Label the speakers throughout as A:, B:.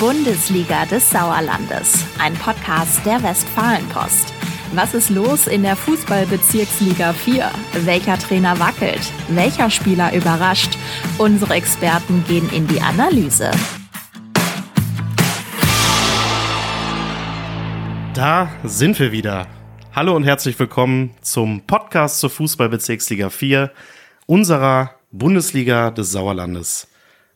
A: Bundesliga des Sauerlandes, ein Podcast der Westfalenpost. Was ist los in der Fußballbezirksliga 4? Welcher Trainer wackelt? Welcher Spieler überrascht? Unsere Experten gehen in die Analyse.
B: Da sind wir wieder. Hallo und herzlich willkommen zum Podcast zur Fußballbezirksliga 4 unserer Bundesliga des Sauerlandes.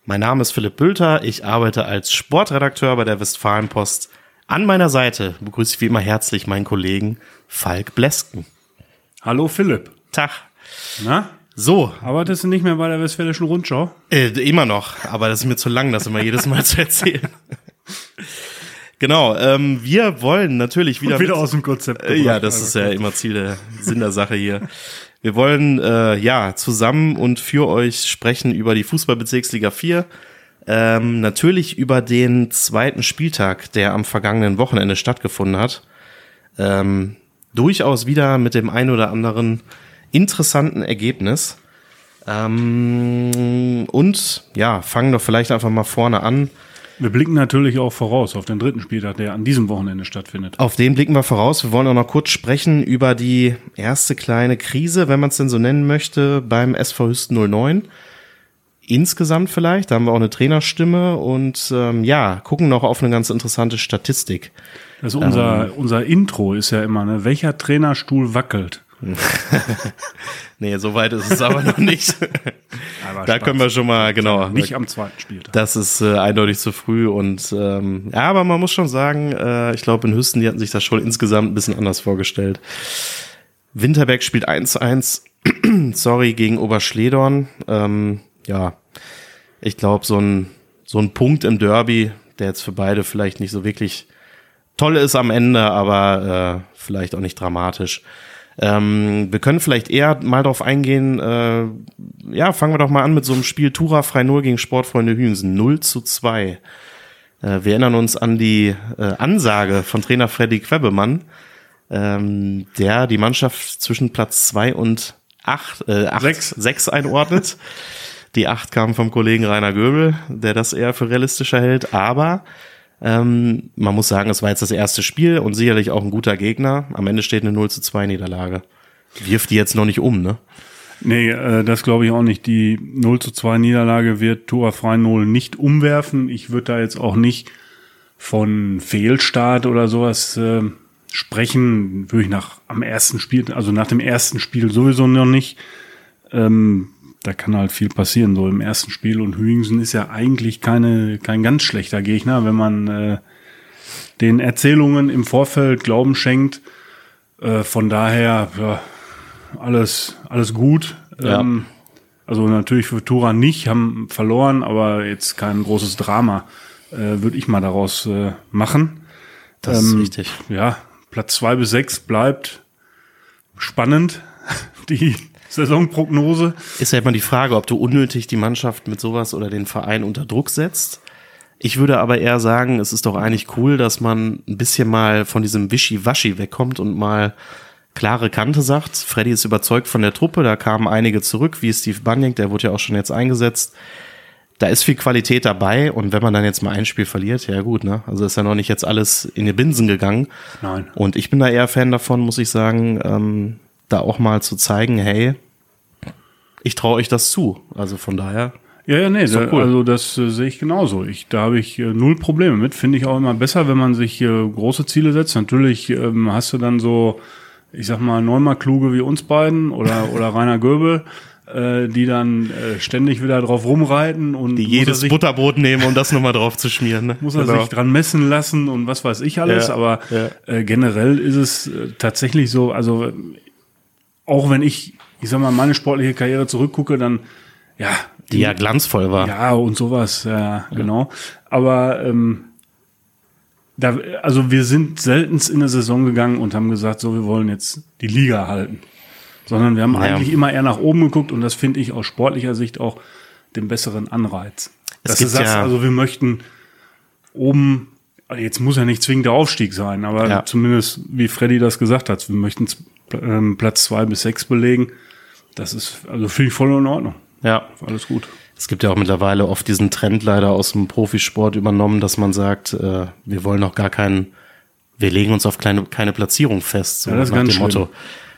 B: Mein Name ist Philipp Bülter, ich arbeite als Sportredakteur bei der Westfalenpost. An meiner Seite begrüße ich wie immer herzlich meinen Kollegen Falk Blesken.
C: Hallo Philipp.
B: Tag.
C: Na?
B: So.
C: Arbeitest du nicht mehr bei der Westfälischen Rundschau?
B: Äh, immer noch, aber das ist mir zu lang, das immer jedes Mal zu erzählen. Genau, ähm, wir wollen natürlich wieder.
C: Und wieder aus dem Konzept.
B: Äh, ja, das ist ja immer Ziel der Sinn der Sache hier. Wir wollen äh, ja zusammen und für euch sprechen über die Fußballbezirksliga 4. Ähm, natürlich über den zweiten Spieltag, der am vergangenen Wochenende stattgefunden hat. Ähm, durchaus wieder mit dem ein oder anderen interessanten Ergebnis. Ähm, und ja, fangen doch vielleicht einfach mal vorne an.
C: Wir blicken natürlich auch voraus auf den dritten Spieltag, der an diesem Wochenende stattfindet.
B: Auf den blicken wir voraus. Wir wollen auch noch kurz sprechen über die erste kleine Krise, wenn man es denn so nennen möchte, beim SV Hüsten 09. Insgesamt vielleicht, da haben wir auch eine Trainerstimme und ähm, ja, gucken noch auf eine ganz interessante Statistik.
C: Also unser, ähm, unser Intro ist ja immer, ne? welcher Trainerstuhl wackelt?
B: nee, so weit ist es aber noch nicht. Aber da können wir schon mal, genau.
C: Nicht am zweiten Spieltag.
B: Das ist äh, eindeutig zu früh und ähm, ja, aber man muss schon sagen, äh, ich glaube in Hüsten, die hatten sich das schon insgesamt ein bisschen anders vorgestellt. Winterberg spielt 1-1, sorry, gegen Oberschledorn. Ähm, ja, ich glaube, so ein, so ein Punkt im Derby, der jetzt für beide vielleicht nicht so wirklich toll ist am Ende, aber äh, vielleicht auch nicht dramatisch. Ähm, wir können vielleicht eher mal drauf eingehen, äh, ja, fangen wir doch mal an mit so einem Spiel Tura frei 0 gegen Sportfreunde Hühnsen. 0 zu 2. Äh, wir erinnern uns an die äh, Ansage von Trainer Freddy Quebemann, ähm, der die Mannschaft zwischen Platz 2 und 8, äh, 8 6. 6 einordnet. die 8 kam vom Kollegen Rainer Göbel, der das eher für realistischer hält, aber ähm, man muss sagen, es war jetzt das erste Spiel und sicherlich auch ein guter Gegner. Am Ende steht eine 0 zu 2 Niederlage. Wirft die jetzt noch nicht um, ne?
C: Nee, äh, das glaube ich auch nicht. Die 0 zu 2 Niederlage wird Frei 0 nicht umwerfen. Ich würde da jetzt auch nicht von Fehlstart oder sowas äh, sprechen. Würde ich nach am ersten Spiel, also nach dem ersten Spiel sowieso noch nicht. Ähm, da kann halt viel passieren, so im ersten Spiel. Und Hüingsen ist ja eigentlich keine, kein ganz schlechter Gegner, wenn man äh, den Erzählungen im Vorfeld Glauben schenkt. Äh, von daher, ja, alles, alles gut. Ja. Ähm, also natürlich für Tura nicht, haben verloren, aber jetzt kein großes Drama, äh, würde ich mal daraus äh, machen.
B: Das ähm, ist richtig.
C: Ja, Platz zwei bis sechs bleibt spannend. Die Saisonprognose.
B: Ist ja immer die Frage, ob du unnötig die Mannschaft mit sowas oder den Verein unter Druck setzt. Ich würde aber eher sagen, es ist doch eigentlich cool, dass man ein bisschen mal von diesem Wischi-Waschi wegkommt und mal klare Kante sagt. Freddy ist überzeugt von der Truppe, da kamen einige zurück, wie Steve Bunyank, der wurde ja auch schon jetzt eingesetzt. Da ist viel Qualität dabei und wenn man dann jetzt mal ein Spiel verliert, ja gut, ne? Also ist ja noch nicht jetzt alles in die Binsen gegangen.
C: Nein.
B: Und ich bin da eher Fan davon, muss ich sagen, ähm, da auch mal zu zeigen, hey, ich traue euch das zu. Also von daher.
C: Ja, ja, nee, da, cool. also das äh, sehe ich genauso. Ich, da habe ich äh, null Probleme mit. Finde ich auch immer besser, wenn man sich äh, große Ziele setzt. Natürlich ähm, hast du dann so, ich sag mal, neunmal kluge wie uns beiden oder, oder Rainer Göbel, äh, die dann äh, ständig wieder drauf rumreiten und
B: die jedes sich, Butterbrot nehmen, um das nochmal drauf zu schmieren. Ne?
C: Muss er genau. sich dran messen lassen und was weiß ich alles. Ja, aber ja. Äh, generell ist es äh, tatsächlich so, also auch wenn ich ich sag mal, meine sportliche Karriere zurückgucke, dann, ja.
B: Die ja glanzvoll war.
C: Ja, und sowas, ja, genau. Aber, ähm, da, also wir sind seltenst in der Saison gegangen und haben gesagt, so, wir wollen jetzt die Liga halten. Sondern wir haben ja. eigentlich immer eher nach oben geguckt und das finde ich aus sportlicher Sicht auch den besseren Anreiz. Es Dass du sagst, ja also wir möchten oben, jetzt muss ja nicht zwingend der Aufstieg sein, aber ja. zumindest, wie Freddy das gesagt hat, wir möchten ähm, Platz zwei bis sechs belegen das ist, also finde ich voll in Ordnung.
B: Ja.
C: Alles gut.
B: Es gibt ja auch mittlerweile oft diesen Trend leider aus dem Profisport übernommen, dass man sagt, äh, wir wollen noch gar keinen, wir legen uns auf kleine, keine Platzierung fest, so
C: Ja, das ist
B: nach
C: ganz
B: dem Motto.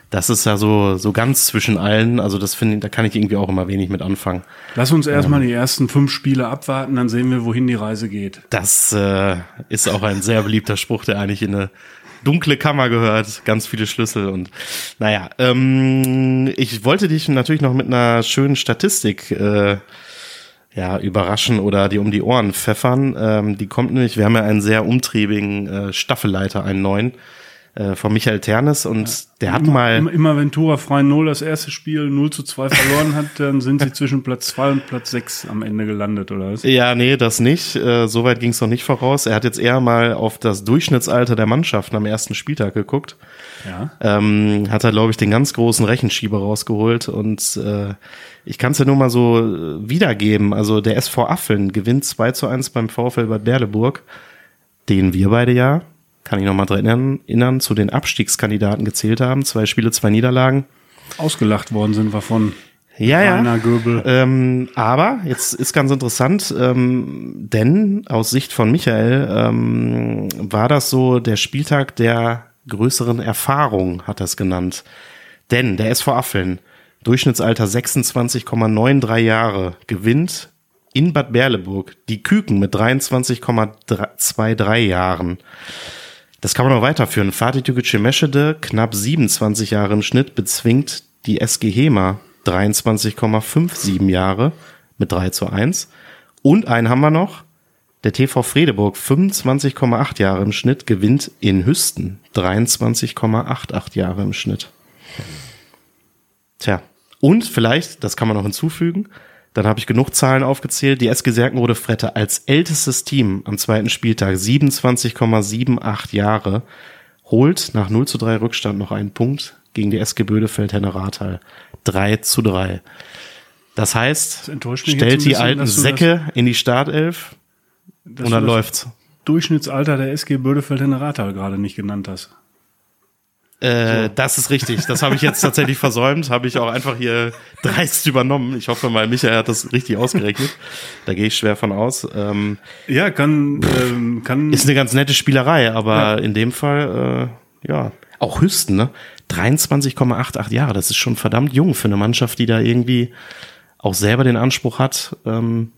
B: Das ist ja so, so ganz zwischen allen. Also das finde ich, da kann ich irgendwie auch immer wenig mit anfangen.
C: Lass uns erstmal die ersten fünf Spiele abwarten, dann sehen wir, wohin die Reise geht.
B: Das äh, ist auch ein sehr beliebter Spruch, der eigentlich in eine dunkle Kammer gehört, ganz viele Schlüssel und naja, ähm, ich wollte dich natürlich noch mit einer schönen Statistik äh, ja, überraschen oder die um die Ohren pfeffern. Ähm, die kommt nämlich, wir haben ja einen sehr umtriebigen äh, Staffelleiter, einen neuen, äh, von Michael Ternes und der hat
C: immer,
B: mal.
C: Immer, immer wenn Tura frei 0 das erste Spiel 0 zu 2 verloren hat, dann sind sie zwischen Platz 2 und Platz 6 am Ende gelandet, oder was?
B: Ja, nee, das nicht. Äh, Soweit ging es noch nicht voraus. Er hat jetzt eher mal auf das Durchschnittsalter der Mannschaften am ersten Spieltag geguckt.
C: Ja.
B: ähm, hat er, glaube ich, den ganz großen Rechenschieber rausgeholt. Und äh, ich kann es ja nur mal so äh, wiedergeben. Also der SV Affeln gewinnt 2 zu 1 beim VfL Bad Berleburg, den wir beide ja, kann ich noch mal dran erinnern, erinnern, zu den Abstiegskandidaten gezählt haben. Zwei Spiele, zwei Niederlagen.
C: Ausgelacht worden sind wir von
B: Ja, ja.
C: Göbel.
B: Ähm, aber jetzt ist ganz interessant, ähm, denn aus Sicht von Michael ähm, war das so der Spieltag der größeren Erfahrung, hat er es genannt. Denn der SV Affeln, Durchschnittsalter 26,93 Jahre, gewinnt in Bad Berleburg die Küken mit 23,23 Jahren. Das kann man noch weiterführen. Fatih Tügücü Meschede, knapp 27 Jahre im Schnitt, bezwingt die SG Hema 23,57 Jahre mit 3 zu 1. Und einen haben wir noch. Der TV Fredeburg, 25,8 Jahre im Schnitt, gewinnt in Hüsten 23,88 Jahre im Schnitt. Tja. Und vielleicht, das kann man noch hinzufügen, dann habe ich genug Zahlen aufgezählt. Die SG Serkenrode Frette als ältestes Team am zweiten Spieltag 27,78 Jahre holt nach 0 zu 3 Rückstand noch einen Punkt gegen die SG Bödefeld Henne Rathal. 3 zu 3. Das heißt,
C: jetzt
B: stellt die
C: bisschen,
B: alten Säcke in die Startelf und dann
C: das
B: läuft's.
C: Durchschnittsalter der SG Bödefeld in Rathal gerade nicht genannt hast.
B: Äh, Das ist richtig. Das habe ich jetzt tatsächlich versäumt. Habe ich auch einfach hier dreist übernommen. Ich hoffe mal, Michael hat das richtig ausgerechnet. Da gehe ich schwer von aus. Ähm,
C: Ja, kann, ähm, kann.
B: ist eine ganz nette Spielerei, aber in dem Fall, äh, ja, auch Hüsten, ne? 23,88 Jahre. Das ist schon verdammt jung für eine Mannschaft, die da irgendwie auch selber den Anspruch hat, ähm,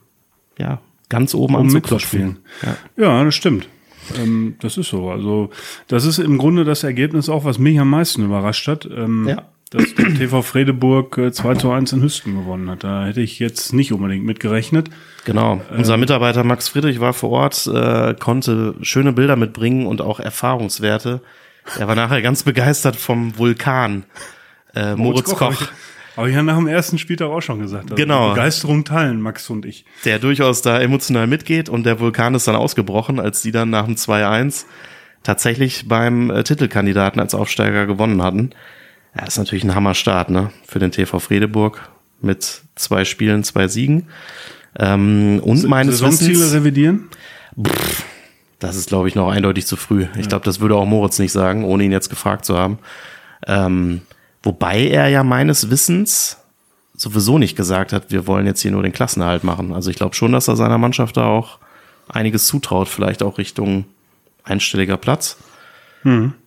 B: ja, ganz oben
C: Um
B: anzuklopfen.
C: mitzuspielen. Ja, das stimmt. Ähm, das ist so. Also, das ist im Grunde das Ergebnis auch, was mich am meisten überrascht hat. Ähm,
B: Ja.
C: Dass der TV Fredeburg äh, 2 zu 1 in Hüsten gewonnen hat. Da hätte ich jetzt nicht unbedingt mit gerechnet.
B: Genau. Unser Mitarbeiter Max Friedrich war vor Ort, äh, konnte schöne Bilder mitbringen und auch Erfahrungswerte. Er war nachher ganz begeistert vom Vulkan. Äh, Moritz Koch,
C: Habe ich ja nach dem ersten Spieltag auch schon gesagt. Also
B: Genau.
C: Begeisterung teilen, Max und ich.
B: der durchaus da emotional mitgeht und der Vulkan ist dann ausgebrochen, als die dann nach dem 2-1 tatsächlich beim äh, Titelkandidaten als Aufsteiger gewonnen hatten. Ja, ist natürlich ein Hammerstart, ne? Für den TV Fredeburg mit zwei Spielen, zwei Siegen. Ähm, und meines
C: Saisonziele
B: Wissens,
C: revidieren?
B: das ist, glaube ich, noch eindeutig zu früh. Ich glaube, das würde auch Moritz nicht sagen, ohne ihn jetzt gefragt zu haben. Ähm, wobei er ja meines Wissens sowieso nicht gesagt hat, wir wollen jetzt hier nur den Klassenerhalt machen. Also ich glaube schon, dass er seiner Mannschaft da auch einiges zutraut, vielleicht auch Richtung einstelliger Platz.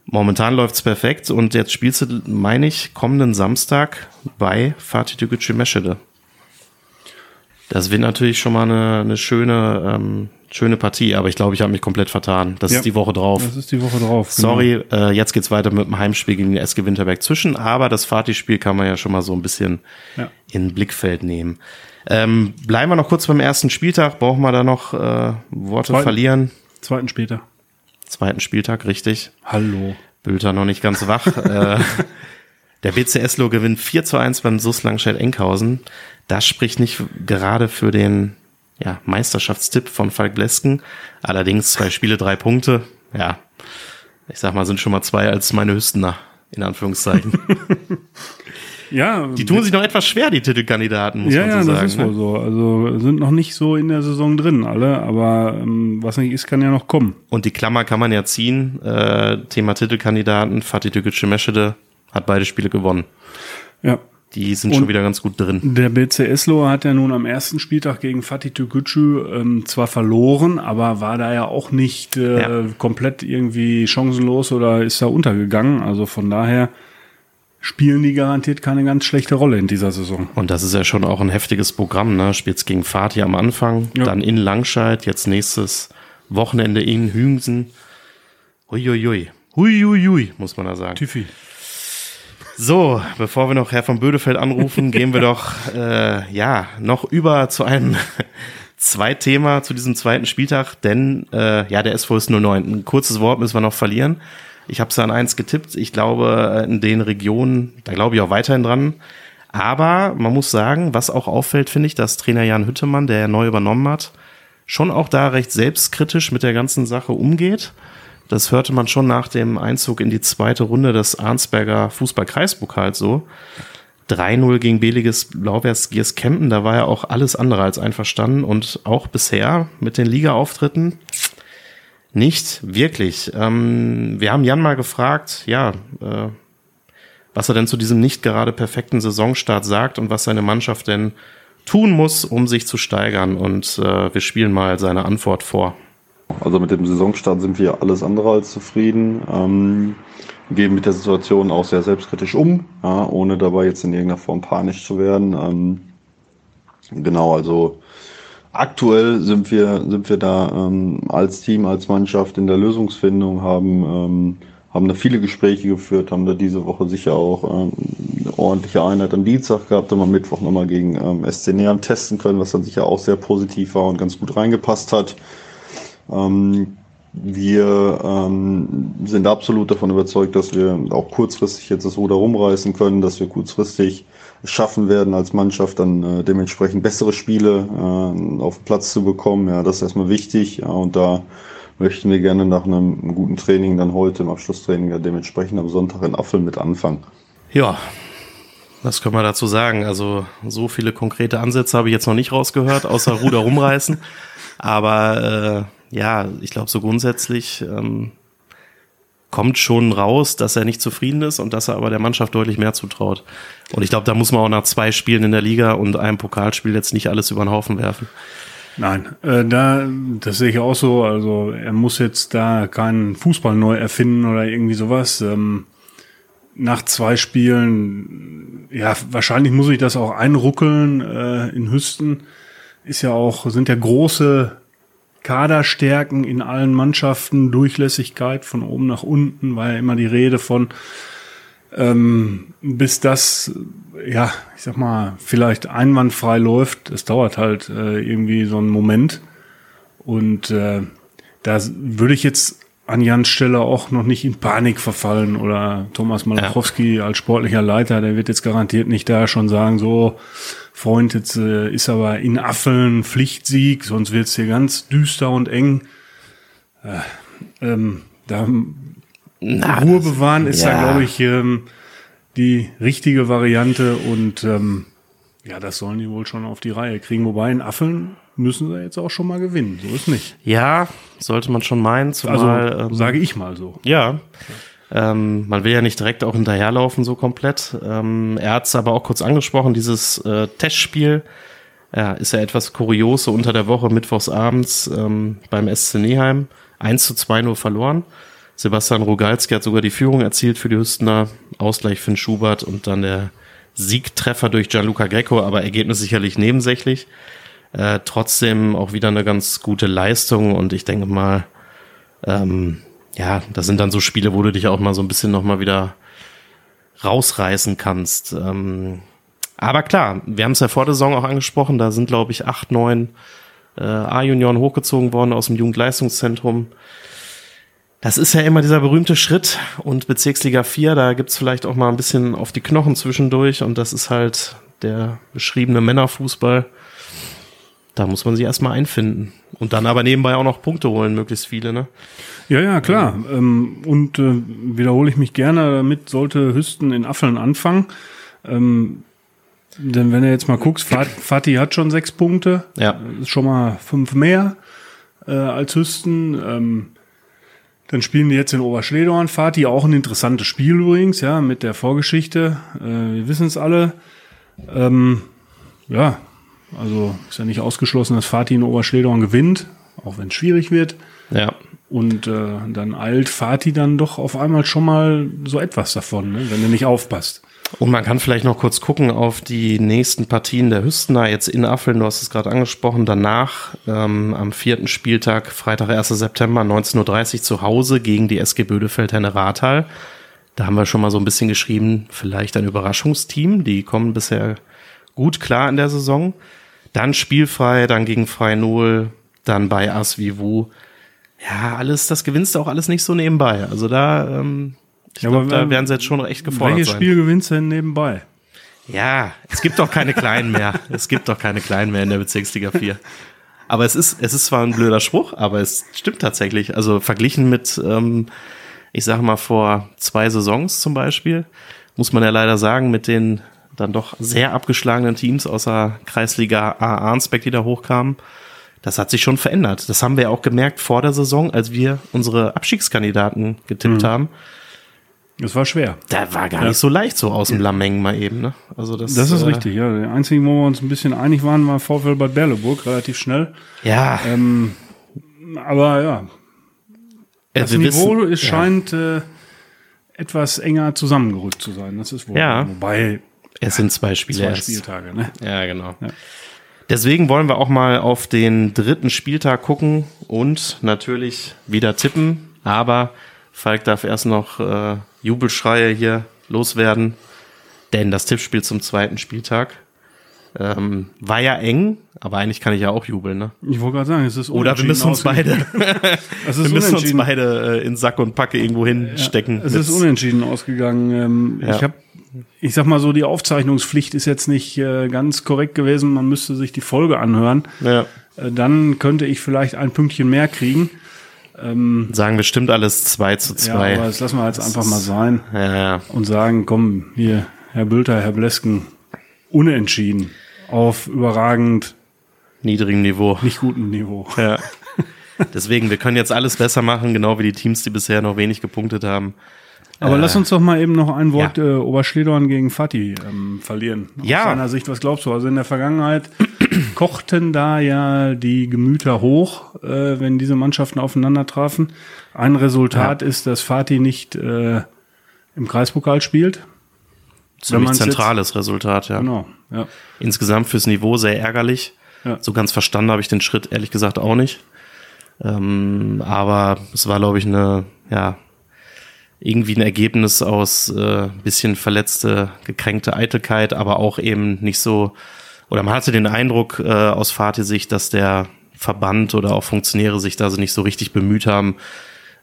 B: Momentan läuft's perfekt und jetzt spielst du, meine ich, kommenden Samstag bei Fatih Tügücü Meschede. Das wird natürlich schon mal eine, eine schöne, ähm, schöne Partie, aber ich glaube, ich habe mich komplett vertan. Das
C: Ja.
B: ist die Woche drauf.
C: Das ist die Woche drauf. genau.
B: Sorry, äh, jetzt geht's weiter mit dem Heimspiel gegen den SG Winterberg zwischen, aber das Fatih-Spiel kann man ja schon mal so ein bisschen
C: Ja.
B: in Blickfeld nehmen. Ähm, bleiben wir noch kurz beim ersten Spieltag. Brauchen wir da noch äh, Worte
C: Zweiten.
B: verlieren?
C: Zweiten später.
B: Zweiten Spieltag, richtig.
C: Hallo.
B: Bülter noch nicht ganz wach. äh, der BCSlo gewinnt 4 zu 1 beim SUS Langstedt-Enkhausen. Das spricht nicht gerade für den ja, Meisterschaftstipp von Falk Blesken. Allerdings zwei Spiele, drei Punkte. Ja, ich sag mal, sind schon mal zwei als meine Hüstener, in Anführungszeichen.
C: Ja,
B: Die tun sich noch etwas schwer, die Titelkandidaten, muss
C: ja,
B: man
C: ja,
B: so
C: das
B: sagen.
C: ist
B: ne?
C: wohl so. Also sind noch nicht so in der Saison drin, alle, aber ähm, was nicht ist, kann ja noch kommen.
B: Und die Klammer kann man ja ziehen. Äh, Thema Titelkandidaten, Fatih Tügücü Meschede hat beide Spiele gewonnen.
C: Ja.
B: Die sind schon wieder ganz gut drin.
C: Der BC Eslo hat ja nun am ersten Spieltag gegen Fatih Türkgücü ähm, zwar verloren, aber war da ja auch nicht äh, ja. komplett irgendwie chancenlos oder ist da untergegangen. Also von daher spielen die garantiert keine ganz schlechte Rolle in dieser Saison.
B: Und das ist ja schon auch ein heftiges Programm, ne? Spielt's gegen Fatih am Anfang, ja. dann in Langscheid, jetzt nächstes Wochenende in Hüngsen. Huiuiui. Huiuiui, muss man da sagen.
C: Tiffy.
B: So, bevor wir noch Herr von Bödefeld anrufen, gehen wir doch äh, ja noch über zu einem Zweitthema zu diesem zweiten Spieltag, denn äh, ja, der SV ist 09. Ein kurzes Wort müssen wir noch verlieren. Ich habe es an eins getippt. Ich glaube, in den Regionen, da glaube ich auch weiterhin dran. Aber man muss sagen, was auch auffällt, finde ich, dass Trainer Jan Hüttemann, der ja neu übernommen hat, schon auch da recht selbstkritisch mit der ganzen Sache umgeht. Das hörte man schon nach dem Einzug in die zweite Runde des Arnsberger Fußball-Kreispokals so. 3-0 gegen Beliges Blaubeers Giers Kempen, da war ja auch alles andere als einverstanden und auch bisher mit den Liga-Auftritten nicht wirklich. Ähm, wir haben Jan mal gefragt, ja, äh, was er denn zu diesem nicht gerade perfekten Saisonstart sagt und was seine Mannschaft denn tun muss, um sich zu steigern. Und äh, wir spielen mal seine Antwort vor.
D: Also mit dem Saisonstart sind wir alles andere als zufrieden. Ähm, gehen mit der Situation auch sehr selbstkritisch um, ja, ohne dabei jetzt in irgendeiner Form panisch zu werden. Ähm, genau, also aktuell sind wir, sind wir da ähm, als Team, als Mannschaft in der Lösungsfindung, haben, ähm, haben da viele Gespräche geführt, haben da diese Woche sicher auch ähm, eine ordentliche Einheit am Dienstag gehabt, haben am Mittwoch nochmal gegen ähm, SC Neam testen können, was dann sicher auch sehr positiv war und ganz gut reingepasst hat. Ähm, wir ähm, sind absolut davon überzeugt, dass wir auch kurzfristig jetzt das Ruder rumreißen können, dass wir kurzfristig schaffen werden, als Mannschaft dann äh, dementsprechend bessere Spiele äh, auf Platz zu bekommen. Ja, das ist erstmal wichtig. Ja, und da möchten wir gerne nach einem guten Training dann heute im Abschlusstraining ja dementsprechend am Sonntag in Apfel mit anfangen.
B: Ja, was können wir dazu sagen? Also so viele konkrete Ansätze habe ich jetzt noch nicht rausgehört, außer Ruder rumreißen. Aber äh, ja, ich glaube, so grundsätzlich ähm, kommt schon raus, dass er nicht zufrieden ist und dass er aber der Mannschaft deutlich mehr zutraut. Und ich glaube, da muss man auch nach zwei Spielen in der Liga und einem Pokalspiel jetzt nicht alles über den Haufen werfen.
C: Nein, äh, da, das sehe ich auch so. Also er muss jetzt da keinen Fußball neu erfinden oder irgendwie sowas. Ähm, nach zwei Spielen, ja, wahrscheinlich muss ich das auch einruckeln äh, in Hüsten. Ist ja auch, sind ja große Kaderstärken in allen Mannschaften, Durchlässigkeit von oben nach unten, war ja immer die Rede von, ähm, bis das, ja, ich sag mal, vielleicht einwandfrei läuft. Es dauert halt äh, irgendwie so einen Moment. Und äh, da würde ich jetzt an Jans Stelle auch noch nicht in Panik verfallen oder Thomas Malachowski ja. als sportlicher Leiter, der wird jetzt garantiert nicht da schon sagen, so, Freund, jetzt äh, ist aber in Affeln Pflichtsieg, sonst wird's hier ganz düster und eng. Äh, ähm, da Na, Ruhe bewahren ist ja. da, glaube ich, ähm, die richtige Variante und ähm, ja, das sollen die wohl schon auf die Reihe kriegen. Wobei in Affeln müssen sie jetzt auch schon mal gewinnen. So ist nicht.
B: Ja, sollte man schon meinen. Zumal,
C: also ähm, sage ich mal so.
B: Ja. Ähm, man will ja nicht direkt auch hinterherlaufen so komplett. Ähm, er hat es aber auch kurz angesprochen, dieses äh, Testspiel ja, ist ja etwas kuriose unter der Woche, mittwochs abends ähm, beim SC Neheim. 1 zu 2 nur verloren. Sebastian Rogalski hat sogar die Führung erzielt für die Hüstener. Ausgleich Finn Schubert und dann der Siegtreffer durch Gianluca Greco, aber Ergebnis sicherlich nebensächlich. Äh, trotzdem auch wieder eine ganz gute Leistung und ich denke mal, ähm, ja, das sind dann so Spiele, wo du dich auch mal so ein bisschen nochmal wieder rausreißen kannst. Ähm, aber klar, wir haben es ja vor der Saison auch angesprochen, da sind, glaube ich, acht, neun äh, A-Junioren hochgezogen worden aus dem Jugendleistungszentrum. Das ist ja immer dieser berühmte Schritt und Bezirksliga 4, da gibt's vielleicht auch mal ein bisschen auf die Knochen zwischendurch und das ist halt der beschriebene Männerfußball. Da muss man sich erstmal einfinden. Und dann aber nebenbei auch noch Punkte holen, möglichst viele, ne?
C: Ja, ja, klar. Ähm, und äh, wiederhole ich mich gerne, damit sollte Hüsten in Affeln anfangen. Ähm, denn wenn du jetzt mal guckst, Fatih hat schon sechs Punkte.
B: Ja.
C: Ist schon mal fünf mehr äh, als Hüsten. Ähm, dann spielen die jetzt in Oberschledorn. Fatih auch ein interessantes Spiel übrigens, ja, mit der Vorgeschichte. Äh, wir wissen es alle. Ähm, ja, also ist ja nicht ausgeschlossen, dass Fatih in Oberschledorn gewinnt, auch wenn es schwierig wird.
B: Ja.
C: Und äh, dann eilt Fatih dann doch auf einmal schon mal so etwas davon, ne, wenn er nicht aufpasst.
B: Und man kann vielleicht noch kurz gucken auf die nächsten Partien der Hüstener, jetzt in Affeln, du hast es gerade angesprochen, danach ähm, am vierten Spieltag, Freitag, 1. September, 19.30 Uhr zu Hause gegen die SG Bödefeld Henne Rathal. Da haben wir schon mal so ein bisschen geschrieben, vielleicht ein Überraschungsteam, die kommen bisher gut klar in der Saison. Dann spielfrei, dann gegen Freinol, dann bei Asvivu. Ja, alles, das gewinnst du auch alles nicht so nebenbei. Also da, ähm, ich
C: Ja,
B: glaub,
C: aber
B: da
C: wer-
B: werden sie jetzt schon echt gefordert
C: Welches
B: sein.
C: Spiel gewinnst du denn nebenbei?
B: Ja, es gibt doch keine Kleinen mehr. Es gibt doch keine Kleinen mehr in der Bezirksliga 4. Aber es ist, es ist zwar ein blöder Spruch, aber es stimmt tatsächlich. Also verglichen mit, ähm, ich sage mal, vor zwei Saisons zum Beispiel, muss man ja leider sagen, mit den dann doch sehr abgeschlagenen Teams außer Kreisliga A Arnsbeck, die da hochkamen, das hat sich schon verändert. Das haben wir auch gemerkt vor der Saison, als wir unsere Abstiegskandidaten getippt haben.
C: Das war schwer.
B: Da war gar nicht so leicht so aus dem Lameng mal eben. Ne? Also das,
C: Das ist
B: äh,
C: richtig, ja. Der einzige, wo wir uns ein bisschen einig waren, war VfL Bad Berleburg, relativ schnell.
B: Ja,
C: Ähm, aber ja,
B: Ja,
C: das
B: wir
C: Niveau
B: wissen-
C: ist,
B: ja.
C: scheint äh, etwas enger zusammengerückt zu sein. Das ist wohl.
B: Ja.
C: Wobei
B: Es sind zwei Spiele
C: zwei
B: erst.
C: Spieltage, ne?
B: Ja, genau.
C: Ja.
B: Deswegen wollen wir auch mal auf den dritten Spieltag gucken und natürlich wieder tippen. Aber Falk darf erst noch äh, Jubelschreie hier loswerden, denn das Tippspiel zum zweiten Spieltag ähm, war ja eng, aber eigentlich kann ich ja auch jubeln. Ne?
C: Ich wollte gerade sagen, es ist
B: Oder wir
C: unentschieden
B: müssen uns beide, wir müssen uns beide äh, in Sack und Packe irgendwo hinstecken.
C: Es ist unentschieden ausgegangen. Ähm,
B: Ja.
C: Ich habe, ich sag mal so, die Aufzeichnungspflicht ist jetzt nicht äh, ganz korrekt gewesen. Man müsste sich die Folge anhören.
B: ja.
C: Äh, dann könnte ich vielleicht ein Pünktchen mehr kriegen.
B: Sagen bestimmt alles 2 zu 2.
C: Ja, aber das lassen wir jetzt einfach mal sein
B: ja, ja.
C: und sagen, komm, hier, Herr Bülter, Herr Blesken, unentschieden auf überragend
B: niedrigem Niveau.
C: nicht gutem Niveau.
B: Ja. Deswegen, wir können jetzt alles besser machen, genau wie die Teams, die bisher noch wenig gepunktet haben.
C: Aber
B: Äh,
C: lass uns doch mal eben noch ein Wort
B: ja.
C: äh, Oberschledorn gegen Fatih ähm, verlieren. Aus
B: Ja.
C: seiner Sicht, was glaubst du? Also in der Vergangenheit kochten da ja die Gemüter hoch, äh, wenn diese Mannschaften aufeinander trafen. Ein Resultat ist, dass Fatih nicht äh, im Kreispokal spielt.
B: Ziemlich zentrales Resultat, ja.
C: Genau. Ja.
B: Insgesamt fürs Niveau sehr ärgerlich.
C: Ja.
B: So ganz verstanden habe ich den Schritt ehrlich gesagt auch nicht. Ähm, aber es war, glaube ich, eine, ja, irgendwie ein Ergebnis aus äh, bisschen verletzte, gekränkte Eitelkeit, aber auch eben nicht so, oder man hatte den Eindruck äh, aus Fatih-Sicht, dass der Verband oder auch Funktionäre sich da so nicht so richtig bemüht haben,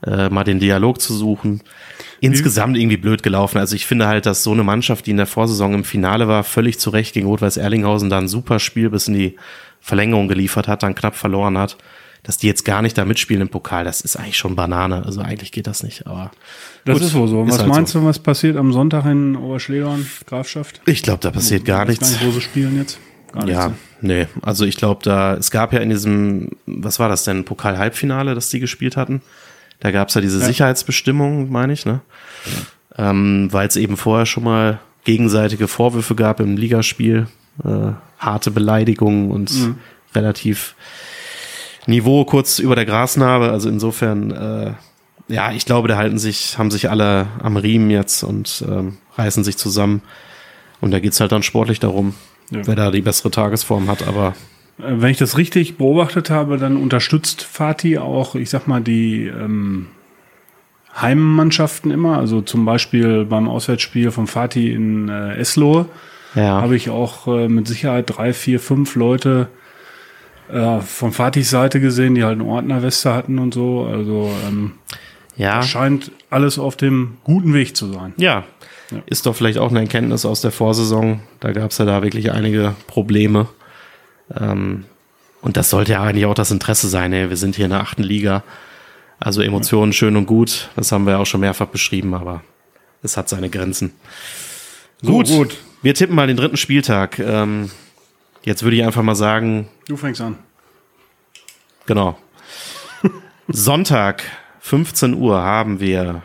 B: äh, mal den Dialog zu suchen. Insgesamt irgendwie blöd gelaufen. Also ich finde halt, dass so eine Mannschaft, die in der Vorsaison im Finale war, völlig zu Recht gegen Rot-Weiß Erlinghausen da ein super Spiel bis in die Verlängerung geliefert hat, dann knapp verloren hat, dass die jetzt gar nicht da mitspielen im Pokal, das ist eigentlich schon Banane. Also eigentlich geht das nicht, aber
C: Das
B: gut,
C: ist wohl so. Was
B: halt
C: meinst du, was passiert am Sonntag in Oberschledorn, Grafschaft?
B: Ich glaube, da passiert gar
C: Ich weiß
B: nichts.
C: Gar nicht, wo sie spielen jetzt. Gar nichts.
B: Ja, nee. Also ich glaube, da, es gab ja in diesem, was war das denn, Pokal-Halbfinale, das die gespielt hatten. Da gab es ja diese Sicherheitsbestimmung, meine ich, ne? Ähm, Weil es eben vorher schon mal gegenseitige Vorwürfe gab im Ligaspiel, äh, harte Beleidigungen und relativ Niveau kurz über der Grasnarbe. Also insofern, äh, ja, ich glaube, da halten sich, haben sich alle am Riemen jetzt und ähm, reißen sich zusammen. Und da geht's halt dann sportlich darum,
C: Ja.
B: wer da die bessere Tagesform hat. Aber
C: Äh, Wenn ich das richtig beobachtet habe, dann unterstützt Fatih auch, ich sag mal, die ähm, Heimmannschaften immer. Also zum Beispiel beim Auswärtsspiel von Fatih in äh, Eslohe
B: ja,
C: habe ich auch äh, mit Sicherheit drei, vier, fünf Leute äh, von Fatihs Seite gesehen, die halt eine Ordnerweste hatten und so. Also ähm,
B: ja,
C: scheint alles auf dem guten Weg zu sein.
B: ja, ist doch vielleicht auch eine Erkenntnis aus der Vorsaison. Da gab's ja da wirklich einige Probleme. Ähm, und das sollte ja eigentlich auch das Interesse sein. Ey. Wir sind hier in der achten Liga. Also Emotionen schön und gut. Das haben wir ja auch schon mehrfach beschrieben, aber es hat seine Grenzen.
C: So,
B: gut,
C: gut.
B: wir tippen mal den dritten Spieltag. Ähm, jetzt würde ich einfach mal sagen,
C: Du fängst an.
B: Genau. Sonntag, 15 Uhr, haben wir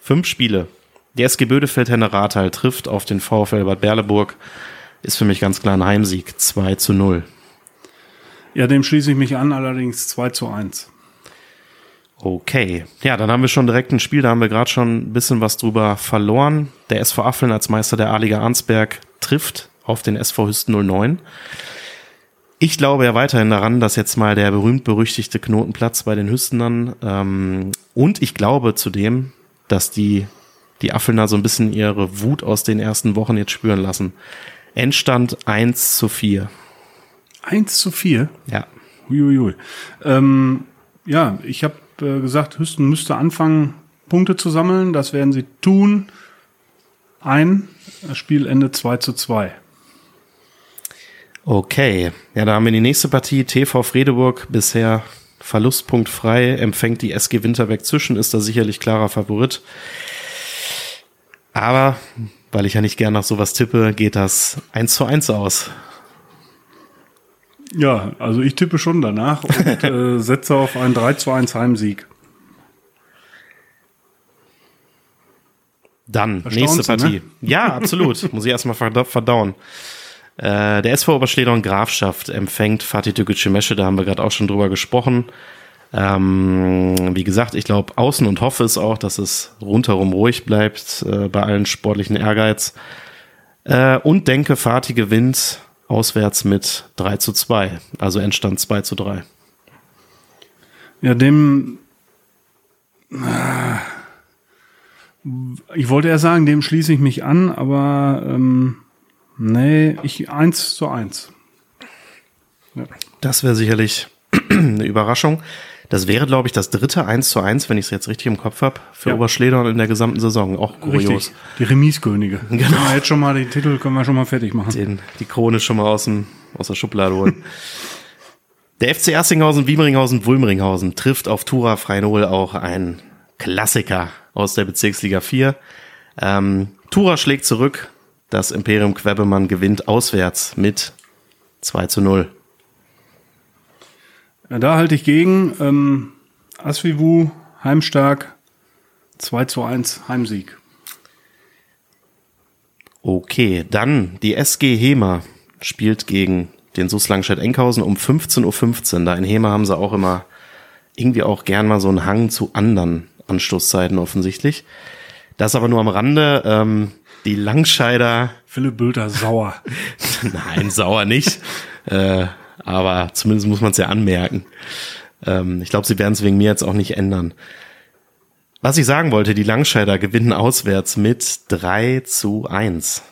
B: fünf Spiele. Die SG Bödefeld Henne Rathal trifft auf den VfL Bad Berleburg. ist für mich ganz klar ein Heimsieg. 2 zu 0.
C: Ja, dem schließe ich mich an, allerdings 2 zu 1.
B: Okay, ja, dann haben wir schon direkt ein Spiel, da haben wir gerade schon ein bisschen was drüber verloren. Der SV Affeln als Meister der A-Liga Arnsberg trifft auf den SV Hüsten 09. Ich glaube ja weiterhin daran, dass jetzt mal der berühmt-berüchtigte Knotenplatz bei den Hüstenern ähm, und ich glaube zudem, dass die, die Affelner so ein bisschen ihre Wut aus den ersten Wochen jetzt spüren lassen. Endstand 1 zu 4.
C: 1 zu 4?
B: Ja.
C: Uiuiui. Ähm, ja, ich habe äh, gesagt, Hüsten müsste anfangen, Punkte zu sammeln. Das werden sie tun. Ein Spielende 2 zu 2.
B: Okay, ja, da haben wir die nächste Partie. TV Fredeburg bisher verlustpunktfrei, empfängt die SG Winterberg zwischen, ist da sicherlich klarer Favorit. Aber, weil ich ja nicht gern nach sowas tippe, geht das 1 zu 1 aus.
C: Ja, also ich tippe schon danach und äh, setze auf einen 3 zu 1 Heimsieg.
B: Dann, nächste
C: du,
B: Partie.
C: ne?
B: Ja, absolut. Muss ich erstmal verda- verdauen. Äh, der SV Oberschledern Grafschaft empfängt Fatih Tükücü Mesche, da haben wir gerade auch schon drüber gesprochen. Ähm, wie gesagt, ich glaube, außen und hoffe es auch, dass es rundherum ruhig bleibt äh, bei allen sportlichen Ehrgeiz. Äh, und denke, Fatih gewinnt auswärts mit 3 zu 2. Also Endstand 2 zu 3.
C: Ja, dem. Ah. Ich wollte ja sagen, dem schließe ich mich an, aber ähm, nee, ich 1 zu 1. Ja.
B: Das wäre sicherlich eine Überraschung. Das wäre, glaube ich, das dritte 1 zu 1, wenn ich es jetzt richtig im Kopf habe, für
C: Ja.
B: Oberschledern in der gesamten Saison. Auch kurios.
C: Richtig. Die Remiskönige.
B: Genau.
C: Können wir jetzt schon mal den Titel können wir schon mal fertig machen.
B: Den, die Krone schon mal aus, dem, aus der Schublade holen. der FC Erstinghausen, Wiemeringhausen, Wulmeringhausen trifft auf Tura Freinol auch ein Klassiker aus der Bezirksliga 4. Ähm, Tura schlägt zurück. Das Imperium Quebemann gewinnt auswärts mit 2 zu 0.
C: Ja, da halte ich gegen. Ähm, Asvivu, heimstark, 2 zu 1 Heimsieg.
B: Okay, dann die SG Hema spielt gegen den SUS Langstedt-Enkhausen um 15.15 Uhr. Da in Hema haben sie auch immer irgendwie auch gern mal so einen Hang zu anderen Anstoßzeiten offensichtlich. Das aber nur am Rande. Ähm, die Langscheider,
C: Philipp Bülter sauer.
B: nein, sauer nicht, äh, aber zumindest muss man es ja anmerken. Ähm, ich glaube, sie werden es wegen mir jetzt auch nicht ändern. Was ich sagen wollte, die Langscheider gewinnen auswärts mit 3 zu 1.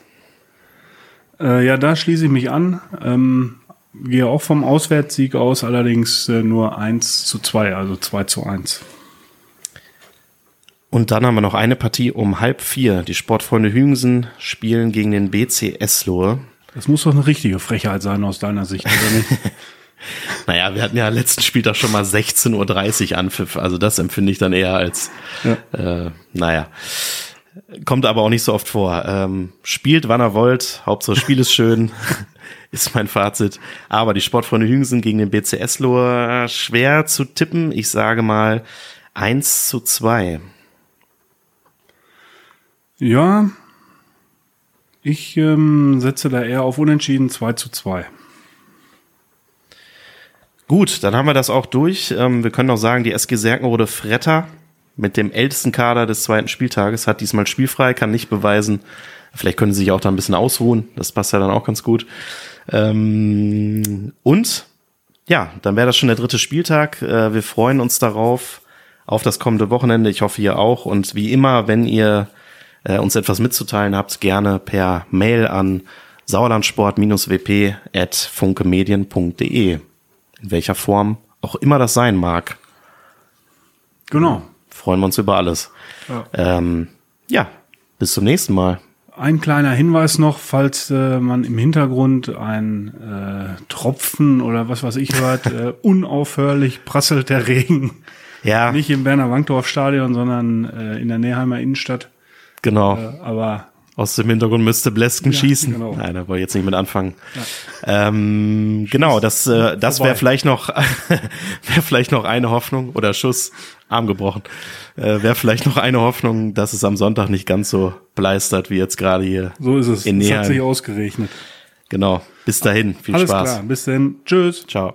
C: Äh, ja, da schließe ich mich an. Ähm, gehe auch vom Auswärtssieg aus, allerdings äh, nur 1 zu 2, also 2 zu 1.
B: Und dann haben wir noch eine Partie um halb vier. Die Sportfreunde Hüngsen spielen gegen den BC Eslohe.
C: Das muss doch eine richtige Frechheit sein aus deiner Sicht, oder nicht?
B: Naja, wir hatten ja letzten Spieltag schon mal 16.30 Uhr Anpfiff. Also das empfinde ich dann eher als,
C: Ja.
B: äh, naja. Kommt aber auch nicht so oft vor. Ähm, spielt, wann er wollt. Hauptsache Spiel ist schön. ist mein Fazit. Aber die Sportfreunde Hüngsen gegen den BC Eslohe schwer zu tippen. Ich sage mal 1 zu 2.
C: ja, ich ähm, setze da eher auf Unentschieden 2 zu 2.
B: Gut, dann haben wir das auch durch. Ähm, wir können auch sagen, die SG Serkenrode Fretter mit dem ältesten Kader des zweiten Spieltages hat diesmal spielfrei, kann nicht beweisen. Vielleicht können sie sich auch da ein bisschen ausruhen. Das passt ja dann auch ganz gut. Ähm, und ja, dann wäre das schon der dritte Spieltag. Äh, wir freuen uns darauf, auf das kommende Wochenende. Ich hoffe, ihr auch. Und wie immer, wenn ihr äh, uns etwas mitzuteilen habt, gerne per Mail an sauerlandsport-wp at funkemedien.de. In welcher Form auch immer das sein mag.
C: Genau.
B: Freuen wir uns über alles.
C: Ja.
B: Ähm, ja, bis zum nächsten Mal.
C: Ein kleiner Hinweis noch, falls äh, man im Hintergrund ein äh, Tropfen oder was weiß ich hört, äh, unaufhörlich prasselt der Regen.
B: Ja,
C: Nicht im Berner Wankdorf Stadion, sondern äh, in der Neheimer Innenstadt.
B: Genau.
C: Äh, aber
B: Aus dem Hintergrund müsste Blesken
C: Ja,
B: schießen.
C: genau.
B: Nein, da wollte ich jetzt nicht mit anfangen. Ähm, genau, das, äh, das wäre vielleicht noch, wäre vielleicht noch eine Hoffnung oder Schuss, Arm gebrochen. Äh, wäre vielleicht noch eine Hoffnung, dass es am Sonntag nicht ganz so bleistert wie jetzt gerade hier.
C: so ist es.
B: In
C: Es hat sich ausgerechnet.
B: Genau. Bis dahin. Viel
C: Alles
B: Spaß.
C: klar. Bis dann. Tschüss.
B: Ciao.